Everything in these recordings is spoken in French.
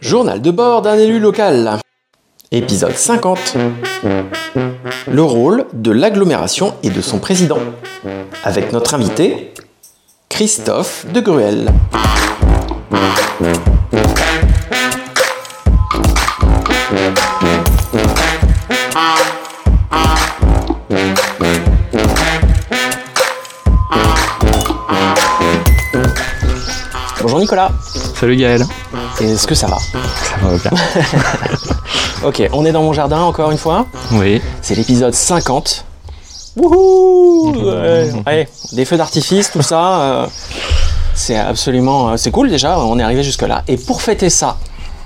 Journal de bord d'un élu local. Épisode 50. Le rôle de l'agglomération et de son président. Avec notre invité, Christophe de Gruel. Bonjour Nicolas. Salut Gaël. Est-ce que ça va Ça va bien. Ok, on est dans mon jardin encore une fois. Oui. C'est l'épisode 50. Wouhou ouais, ouais, Des feux d'artifice, tout ça. euh, c'est absolument... euh, c'est cool déjà, on est arrivé jusque là. Et pour fêter ça,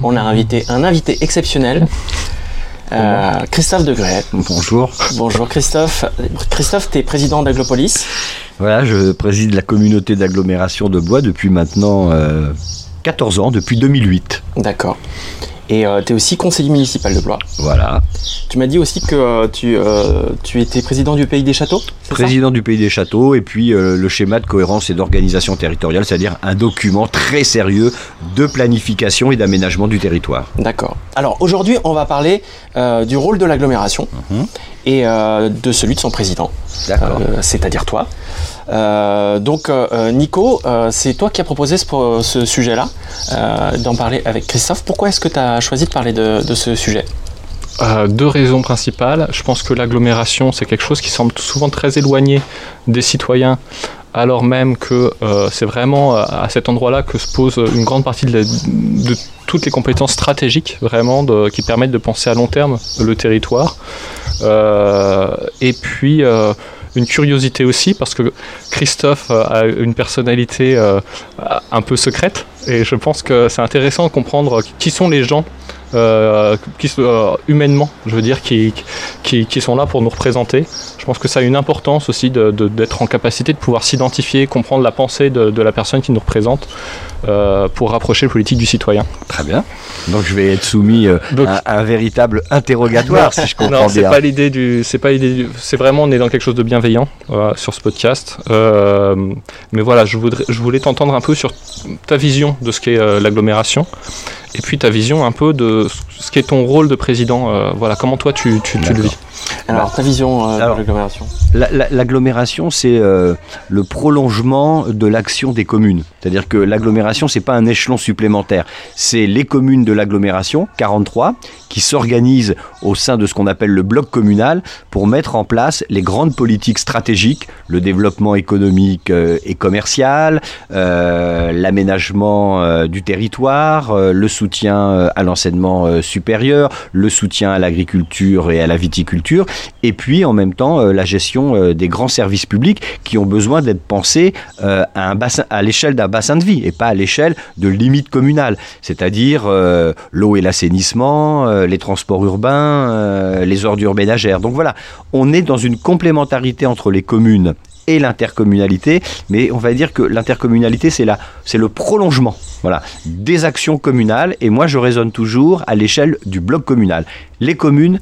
on a invité un invité exceptionnel. euh, Christophe de Gruet. Bonjour. Bonjour Christophe. Christophe, tu es président d'Aglopolis. Voilà, je préside la communauté d'agglomération de Blois depuis maintenant euh, 14 ans, depuis 2008. D'accord. Et tu es aussi conseiller municipal de Blois. Voilà. Tu m'as dit aussi que euh, tu, euh, tu étais président du Pays des Châteaux Président du Pays des Châteaux et puis euh, le schéma de cohérence et d'organisation territoriale, c'est-à-dire un document très sérieux de planification et d'aménagement du territoire. D'accord. Alors aujourd'hui, on va parler euh, du rôle de l'agglomération Mhm. Et euh, de celui de son président, euh, c'est-à-dire toi. Euh, donc euh, Nico, euh, c'est toi qui as proposé ce, sujet-là, euh, d'en parler avec Christophe. Pourquoi est-ce que tu as choisi de parler de, de ce sujet? Euh, deux raisons principales. Je pense que l'agglomération, c'est quelque chose qui semble souvent très éloigné des citoyens, alors même que euh, c'est vraiment à cet endroit-là que se pose une grande partie de, la- de toutes les compétences stratégiques, vraiment, qui permettent de penser à long terme le territoire. Euh, et puis. euh, une curiosité aussi parce que Christophe a une personnalité euh, un peu secrète et je pense que c'est intéressant de comprendre qui sont les gens qui, humainement, je veux dire, qui, sont là pour nous représenter. Je pense que ça a une importance aussi de- de- d'être en capacité de pouvoir s'identifier, comprendre la pensée de la personne qui nous représente euh, pour rapprocher le politique du citoyen. Très bien. Donc je vais être soumis euh, Donc- à à un véritable interrogatoire, si je comprends Non, c'est bien. pas l'idée du, c'est pas l'idée du, c'est vraiment on est dans quelque chose de bienveillant euh, sur ce podcast. Euh, mais voilà, je voudrais, je voulais t'entendre un peu sur ta vision de ce qu'est euh, l'agglomération, et puis ta vision un peu de ce qu'est ton rôle de président. euh, voilà, comment toi tu, tu, tu le vis? Alors ta vision euh, Alors- de l'agglomération La- la- L'agglomération, c'est euh, le prolongement de l'action des communes. C'est-à-dire que l'agglomération, c'est pas un échelon supplémentaire. C'est les communes de l'agglomération, 43, qui s'organisent au sein de ce qu'on appelle le bloc communal pour mettre en place les grandes politiques stratégiques, le développement économique euh, et commercial, euh, l'aménagement euh, du territoire, le soutien à l'enseignement supérieur, le soutien à l'agriculture et à la viticulture, et puis en même temps la gestion des grands services publics qui ont besoin d'être pensés à, à l'échelle d'un bassin de vie et pas à l'échelle de limites communales, c'est-à-dire euh, l'eau et l'assainissement, euh, les transports urbains, euh, les ordures ménagères. Donc voilà, on est dans une complémentarité entre les communes et l'intercommunalité, mais on va dire que l'intercommunalité, c'est le prolongement, voilà, des actions communales. Et moi, je raisonne toujours à l'échelle du bloc communal, les communes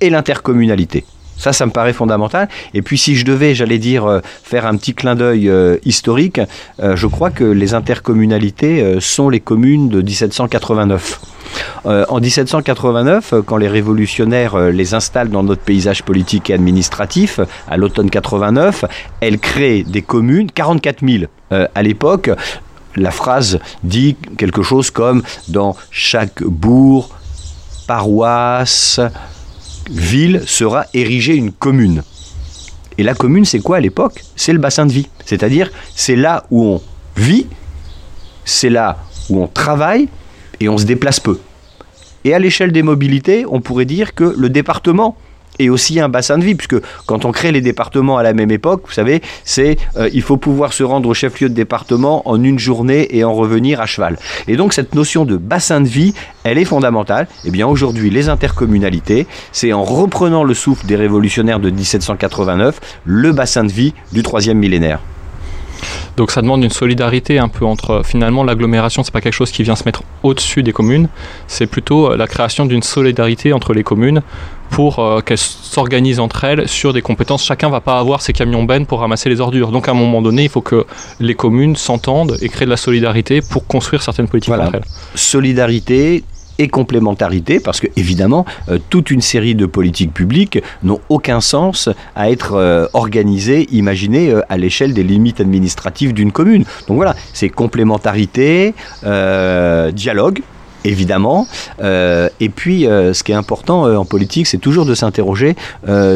et l'intercommunalité. Ça, ça me paraît fondamental. Et puis, si je devais, j'allais dire, euh, faire un petit clin d'œil euh, historique, euh, je crois que les intercommunalités sont les communes de 1789. Euh, en 1789, euh, quand les révolutionnaires les installent dans notre paysage politique et administratif, à l'automne 89, elles créent des communes, 44 000 euh, à l'époque. La phrase dit quelque chose comme dans chaque bourg, paroisse, ville sera érigée une commune. Et la commune, c'est quoi à l'époque? C'est le bassin de vie. C'est-à-dire, c'est là où on vit, c'est là où on travaille et on se déplace peu. Et à l'échelle des mobilités, on pourrait dire que le département est aussi un bassin de vie, puisque quand on crée les départements à la même époque, vous savez, c'est euh, il faut pouvoir se rendre au chef-lieu de département en une journée et en revenir à cheval. Et donc cette notion de bassin de vie, elle est fondamentale. Et bien aujourd'hui, les intercommunalités, c'est en reprenant le souffle des révolutionnaires de 1789, le bassin de vie du troisième millénaire. Donc ça demande une solidarité un peu entre finalement l'agglomération, c'est pas quelque chose qui vient se mettre au-dessus des communes, c'est plutôt la création d'une solidarité entre les communes pour euh, qu'elles s'organisent entre elles sur des compétences. Chacun va pas avoir ses camions bennes pour ramasser les ordures. Donc à un moment donné, il faut que les communes s'entendent et créent de la solidarité pour construire certaines politiques Voilà. entre elles. solidarité et complémentarité, parce que évidemment, euh, toute une série de politiques publiques n'ont aucun sens à être euh, organisées, imaginées euh, à l'échelle des limites administratives d'une commune. Donc voilà, c'est complémentarité, dialogue. Évidemment. Et puis, ce qui est important en politique, c'est toujours de s'interroger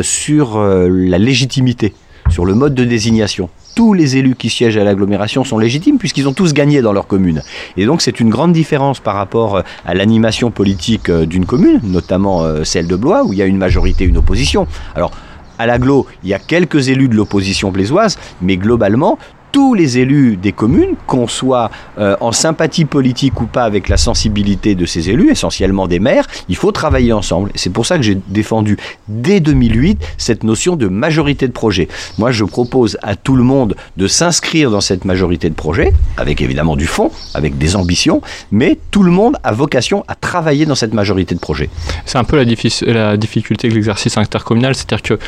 sur la légitimité, sur le mode de désignation. Tous les élus qui siègent à l'agglomération sont légitimes puisqu'ils ont tous gagné dans leur commune. Et donc c'est une grande différence par rapport euh, à l'animation politique euh, d'une commune, notamment euh, celle de Blois, où il y a une majorité une opposition. Alors, à l'agglo, il y a quelques élus de l'opposition blésoise, mais globalement, tous les élus des communes, qu'on soit euh, en sympathie politique ou pas avec la sensibilité de ces élus, essentiellement des maires, il faut travailler ensemble. C'est pour ça que j'ai défendu dès 2008 cette notion de majorité de projet. Moi, je propose à tout le monde de s'inscrire dans cette majorité de projet, avec évidemment du fond, avec des ambitions, mais tout le monde a vocation à travailler dans cette majorité de projet. C'est un peu la, diffic- la difficulté de l'exercice intercommunal, c'est-à-dire que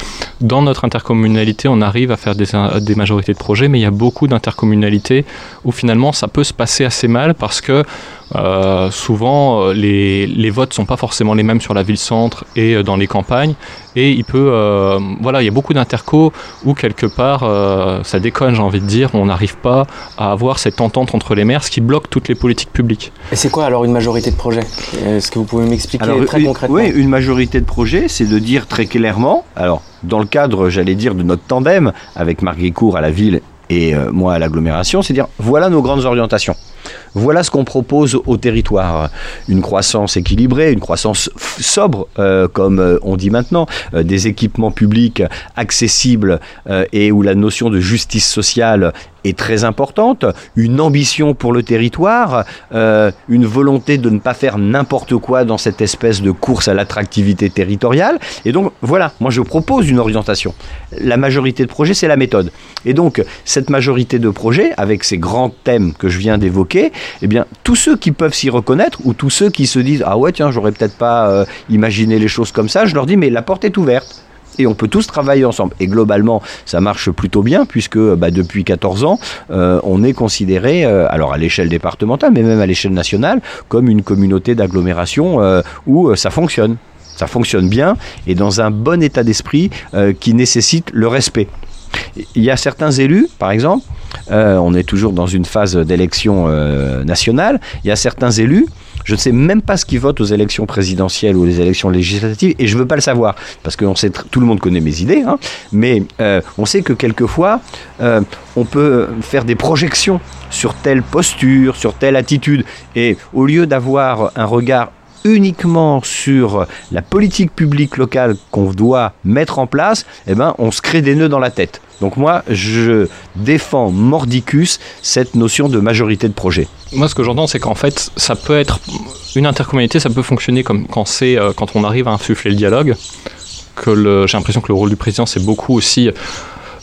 dans notre intercommunalité, on arrive à faire des, des majorités de projets, mais il y a beaucoup d'intercommunalités où finalement ça peut se passer assez mal parce que euh, souvent euh, les, les votes sont pas forcément les mêmes sur la ville-centre et euh, dans les campagnes, et il peut, euh, voilà, il y a beaucoup d'intercos où quelque part euh, ça déconne, j'ai envie de dire, on n'arrive pas à avoir cette entente entre les maires, ce qui bloque toutes les politiques publiques. Et c'est quoi alors une majorité de projet? Est-ce que vous pouvez m'expliquer très une, concrètement? oui, une majorité de projet, c'est de dire très clairement, alors dans le cadre, j'allais dire, de notre tandem avec Marc Guécourt à la ville et euh, moi à l'agglomération, c'est dire voilà nos grandes orientations. Voilà ce qu'on propose au territoire. Une croissance équilibrée, une croissance sobre, euh, comme euh, on dit maintenant, euh, des équipements publics accessibles et où la notion de justice sociale est très importante, une ambition pour le territoire, une volonté de ne pas faire n'importe quoi dans cette espèce de course à l'attractivité territoriale. Et donc voilà, moi je propose une orientation. La majorité de projets, c'est la méthode. Et donc cette majorité de projets, avec ces grands thèmes que je viens d'évoquer, eh bien tous ceux qui peuvent s'y reconnaître ou tous ceux qui se disent ah ouais tiens j'aurais peut-être pas euh, imaginé les choses comme ça, je leur dis mais la porte est ouverte et on peut tous travailler ensemble. Et globalement, ça marche plutôt bien puisque bah, depuis 14 ans, euh, on est considéré, euh, alors à l'échelle départementale, mais même à l'échelle nationale, comme une communauté d'agglomération euh, où euh, ça fonctionne. Ça fonctionne bien et dans un bon état d'esprit euh, qui nécessite le respect. Il y a certains élus, par exemple, euh, on est toujours dans une phase d'élection euh, nationale, il y a certains élus, je ne sais même pas ce qu'ils votent aux élections présidentielles ou aux élections législatives, et je ne veux pas le savoir, parce que tout le monde connaît mes idées, hein, mais euh, on sait que quelquefois, on peut faire des projections sur telle posture, sur telle attitude, et au lieu d'avoir un regard uniquement sur la politique publique locale qu'on doit mettre en place, eh ben, on se crée des nœuds dans la tête. Donc moi, je défends mordicus cette notion de majorité de projet. Moi, ce que j'entends, c'est qu'en fait, ça peut être une intercommunalité, ça peut fonctionner comme quand c'est euh, quand on arrive à insuffler le dialogue. Que j'ai l'impression que le rôle du président, c'est beaucoup aussi.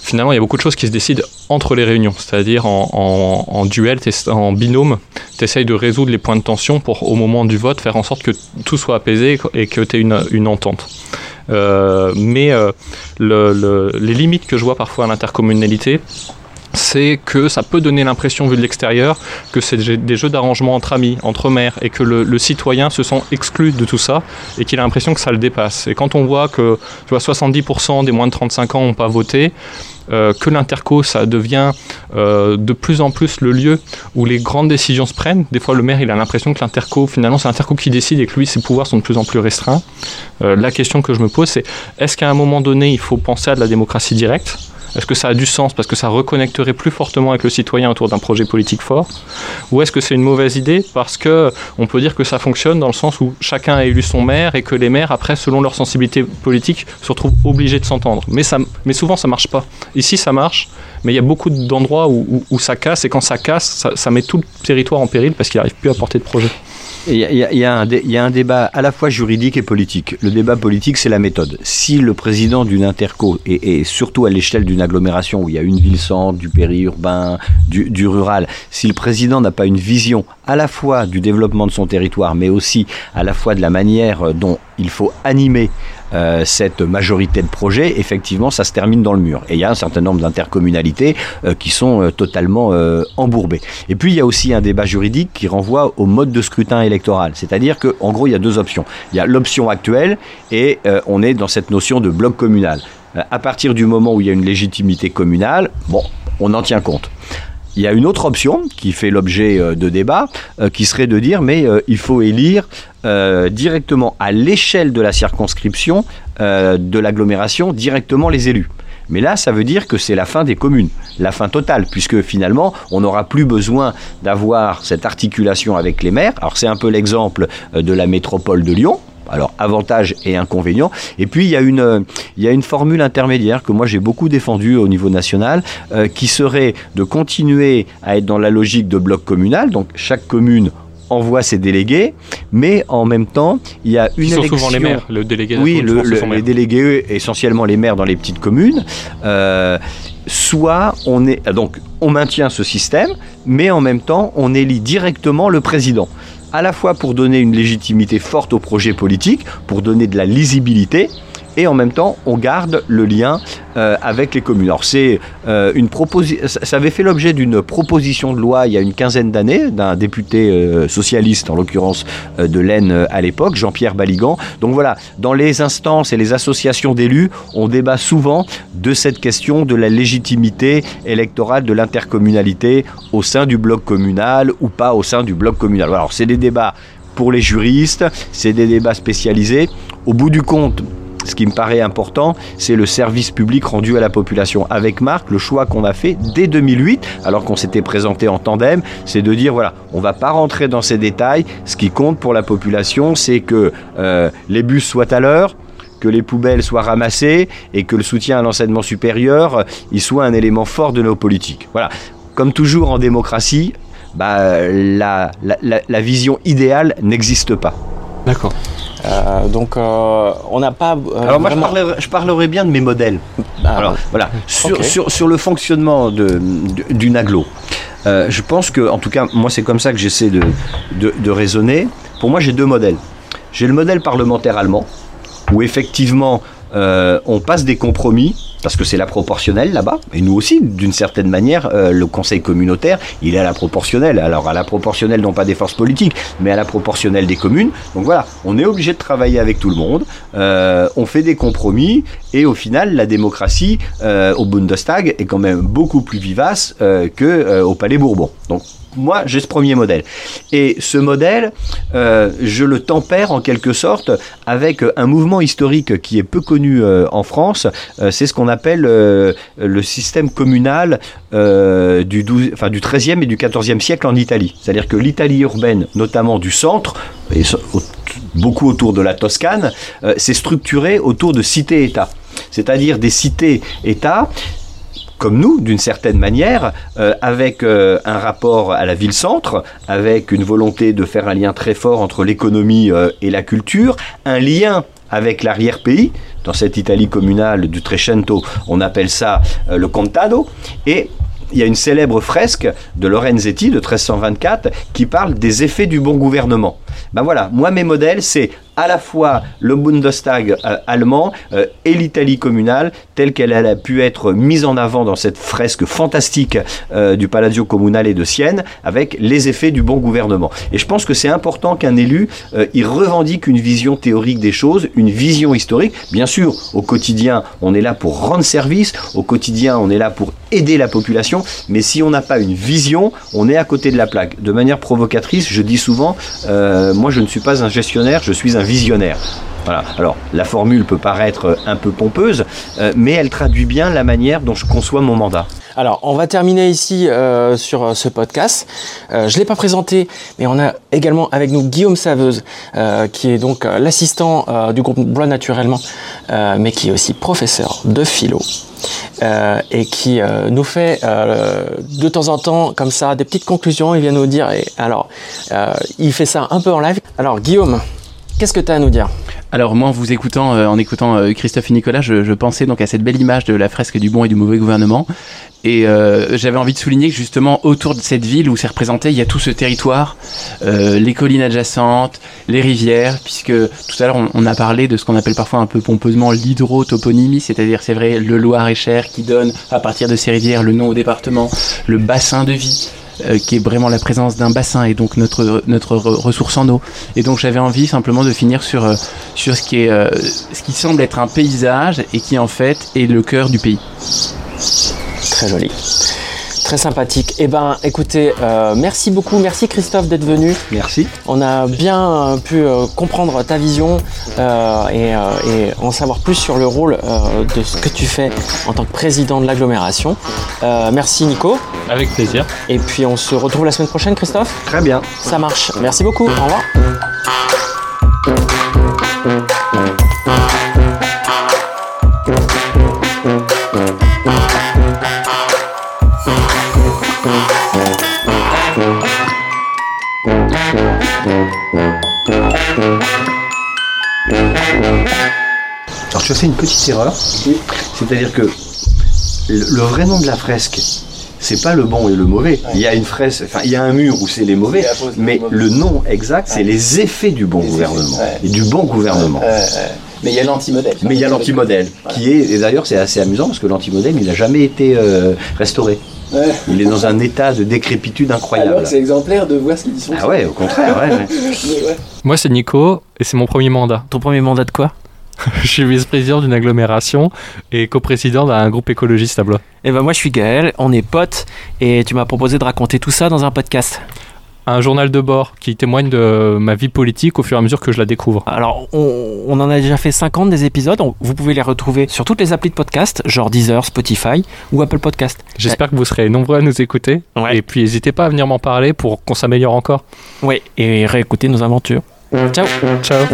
Finalement, il y a beaucoup de choses qui se décident entre les réunions, c'est-à-dire en, duel, en binôme, tu essayes de résoudre les points de tension pour, au moment du vote, faire en sorte que tout soit apaisé et que tu aies une, entente. Euh, mais euh, le- le- les limites que je vois parfois à l'intercommunalité, c'est que ça peut donner l'impression, vu de l'extérieur, que c'est des jeux d'arrangement entre amis, entre maires, et que le, le citoyen se sent exclu de tout ça, et qu'il a l'impression que ça le dépasse. Et quand on voit que tu vois, 70% des moins de 35 ans n'ont pas voté, euh, que l'interco, ça devient euh, de plus en plus le lieu où les grandes décisions se prennent. Des fois, le maire, il a l'impression que l'interco, finalement, c'est l'interco qui décide et que lui, ses pouvoirs sont de plus en plus restreints. Euh, la question que je me pose, c'est est-ce qu'à un moment donné, il faut penser à de la démocratie directe? Est-ce que ça a du sens parce que ça reconnecterait plus fortement avec le citoyen autour d'un projet politique fort Ou est-ce que c'est une mauvaise idée parce que on peut dire que ça fonctionne dans le sens où chacun a élu son maire et que les maires, après, selon leur sensibilité politique, se retrouvent obligés de s'entendre mais, mais souvent, ça marche pas. Ici, ça marche, mais il y a beaucoup d'endroits où, ça casse et quand ça casse, ça met tout le territoire en péril parce qu'il n'arrive plus à porter de projet. Il y, a, un débat à la fois juridique et politique. Le débat politique, c'est la méthode. Si le président d'une interco, et, surtout à l'échelle d'une agglomération où il y a une ville-centre, du périurbain, du, du rural, si le président n'a pas une vision à la fois du développement de son territoire, mais aussi à la fois de la manière dont il faut animer euh, cette majorité de projets, effectivement, ça se termine dans le mur. Et il y a un certain nombre d'intercommunalités euh, qui sont euh, totalement embourbées. Et puis, il y a aussi un débat juridique qui renvoie au mode de scrutin électoral. C'est-à-dire qu'en gros, il y a deux options. Il y a l'option actuelle et on est dans cette notion de bloc communal. à partir du moment où il y a une légitimité communale, bon, on en tient compte. Il y a une autre option qui fait l'objet euh, de débats, euh, qui serait de dire mais euh, il faut élire directement à l'échelle de la circonscription de l'agglomération directement les élus. Mais là, ça veut dire que c'est la fin des communes, la fin totale, puisque finalement, on n'aura plus besoin d'avoir cette articulation avec les maires. Alors c'est un peu l'exemple de la métropole de Lyon, alors, avantages et inconvénients. Et puis, il y a une, il y a une formule intermédiaire que moi j'ai beaucoup défendue au niveau national, euh, qui serait de continuer à être dans la logique de bloc communal. Donc, chaque commune envoie ses délégués, mais en même temps, il y a une Qui sont souvent les maires, le délégué. Oui, le, les délégués, essentiellement les maires dans les petites communes. Euh, soit on est donc on maintient ce système, mais en même temps on élit directement le président à la fois pour donner une légitimité forte au projet politique, pour donner de la lisibilité, et en même temps on garde le lien euh, avec les communes. Alors c'est euh, une proposition, ça avait fait l'objet d'une proposition de loi il y a une quinzaine d'années d'un député euh, socialiste, en l'occurrence de l'Aisne à l'époque, Jean-Pierre Baligan. Donc voilà, dans les instances et les associations d'élus, on débat souvent de cette question de la légitimité électorale de l'intercommunalité au sein du bloc communal ou pas au sein du bloc communal. Alors c'est des débats pour les juristes, c'est des débats spécialisés. Au bout du compte, ce qui me paraît important, c'est le service public rendu à la population. Avec Marc, le choix qu'on a fait dès 2008, alors qu'on s'était présenté en tandem, c'est de dire voilà, on va pas rentrer dans ces détails. Ce qui compte pour la population, c'est que euh, les bus soient à l'heure, que les poubelles soient ramassées et que le soutien à l'enseignement supérieur il soit un élément fort de nos politiques. Voilà. Comme toujours en démocratie, bah, la vision idéale n'existe pas. D'accord. Euh, donc, euh, on n'a pas. Euh, Alors, moi, je, parlerai, bien de mes modèles. Bah, Alors, voilà. Sur, sur, sur, le fonctionnement d'une aglo, je pense que, en tout cas, moi, c'est comme ça que j'essaie de, de, de raisonner. Pour moi, j'ai deux modèles. J'ai le modèle parlementaire allemand, où effectivement, on passe des compromis parce que c'est la proportionnelle là-bas. Et nous aussi, d'une certaine manière, euh, le Conseil communautaire, il est à la proportionnelle. Alors à la proportionnelle, non pas des forces politiques, mais à la proportionnelle des communes. Donc voilà, on est obligé de travailler avec tout le monde. Euh, on fait des compromis et au final, la démocratie euh, au Bundestag est quand même beaucoup plus vivace que au Palais Bourbon. Donc moi, j'ai ce premier modèle. Et ce modèle, euh, je le tempère en quelque sorte avec un mouvement historique qui est peu connu euh, en France. Euh, c'est ce qu'on appelle le système communal du, 12, enfin, du 13e et du 14e siècle en Italie. C'est-à-dire que l'Italie urbaine, notamment du centre, et beaucoup autour de la Toscane, s'est structurée autour de cités-États c'est-à-dire des cités-États comme nous, d'une certaine manière, euh, avec euh, un rapport à la ville-centre, avec une volonté de faire un lien très fort entre l'économie euh, et la culture, un lien avec l'arrière-pays. Dans cette Italie communale du Trecento, on appelle ça le contado. Et il y a une célèbre fresque de Lorenzetti de 1324 qui parle des effets du bon gouvernement. Ben voilà, moi mes modèles, c'est à la fois le Bundestag euh, allemand euh, et l'Italie communale, telle qu'elle a pu être mise en avant dans cette fresque fantastique euh, du Palazzo Comunale de Sienne, avec les effets du bon gouvernement. Et je pense que c'est important qu'un élu, il revendique une vision théorique des choses, une vision historique. Bien sûr, au quotidien, on est là pour rendre service, au quotidien, on est là pour aider la population, mais si on n'a pas une vision, on est à côté de la plaque. De manière provocatrice, je dis souvent, moi je ne suis pas un gestionnaire, je suis un visionnaire. Voilà. Alors, la formule peut paraître un peu pompeuse, euh, mais elle traduit bien la manière dont je conçois mon mandat. Alors, on va terminer ici euh, sur euh, ce podcast. Euh, je ne l'ai pas présenté, mais on a également avec nous Guillaume Saveuse, qui est donc l'assistant du groupe Blois Naturellement, mais qui est aussi professeur de philo. et qui nous fait de temps en temps comme ça des petites conclusions. Il vient nous dire, et alors, il fait ça un peu en live. Alors, Guillaume, qu'est-ce que tu as à nous dire? Alors moi, en vous écoutant, euh, en écoutant euh, Christophe et Nicolas, je, pensais donc à cette belle image de la fresque du bon et du mauvais gouvernement. Et euh, j'avais envie de souligner que justement autour de cette ville où c'est représenté, il y a tout ce territoire, les collines adjacentes, les rivières, puisque tout à l'heure on, on a parlé de ce qu'on appelle parfois un peu pompeusement l'hydrotoponymie, c'est-à-dire c'est vrai le Loir-et-Cher qui donne à partir de ces rivières le nom au département, le bassin de vie qui est vraiment la présence d'un bassin et donc notre, notre re- ressource en eau. Et donc j'avais envie simplement de finir sur, euh, sur ce, qui est, euh, ce qui semble être un paysage et qui en fait est le cœur du pays. Très joli. Très sympathique. Eh ben, écoutez, euh, merci beaucoup, merci Christophe d'être venu. Merci. On a bien euh, pu euh, comprendre ta vision euh, et, euh, et en savoir plus sur le rôle euh, de ce que tu fais en tant que président de l'agglomération. Euh, merci Nico. Avec plaisir. Et puis on se retrouve la semaine prochaine, Christophe? Très bien. Ça marche. Merci beaucoup. Au revoir. Alors tu as fait une petite erreur. C'est-à-dire que le, le vrai nom de la fresque, c'est pas le bon et le mauvais. Il y a une fresque, enfin il y a un mur où c'est les mauvais, mais le nom exact, c'est les effets du bon gouvernement et du bon gouvernement. mais il y a l'anti-modèle. Mais il y a l'antimodèle, qui est, et d'ailleurs c'est assez amusant parce que l'antimodèle, il n'a jamais été euh, restauré. Il est dans un état de décrépitude incroyable. exemplaire de voir ce qu'ils sont. Ah ouais, au contraire, ouais, ouais. Moi, c'est Nico et c'est mon premier mandat. Ton premier mandat de quoi Je suis vice-président d'une agglomération et coprésident d'un groupe écologiste à Blois. Eh ben moi je suis Gaël, on est potes et tu m'as proposé de raconter tout ça dans un podcast. Un journal de bord qui témoigne de ma vie politique au fur et à mesure que je la découvre. Alors, on, on en a déjà fait 50 des épisodes. On- vous pouvez les retrouver sur toutes les applis de podcast, genre Deezer, Spotify ou Apple Podcast. J'espère que vous serez nombreux à nous écouter. Ouais. Et puis, n'hésitez pas à venir m'en parler pour qu'on s'améliore encore. Ouais, et réécouter nos aventures. Ciao Ciao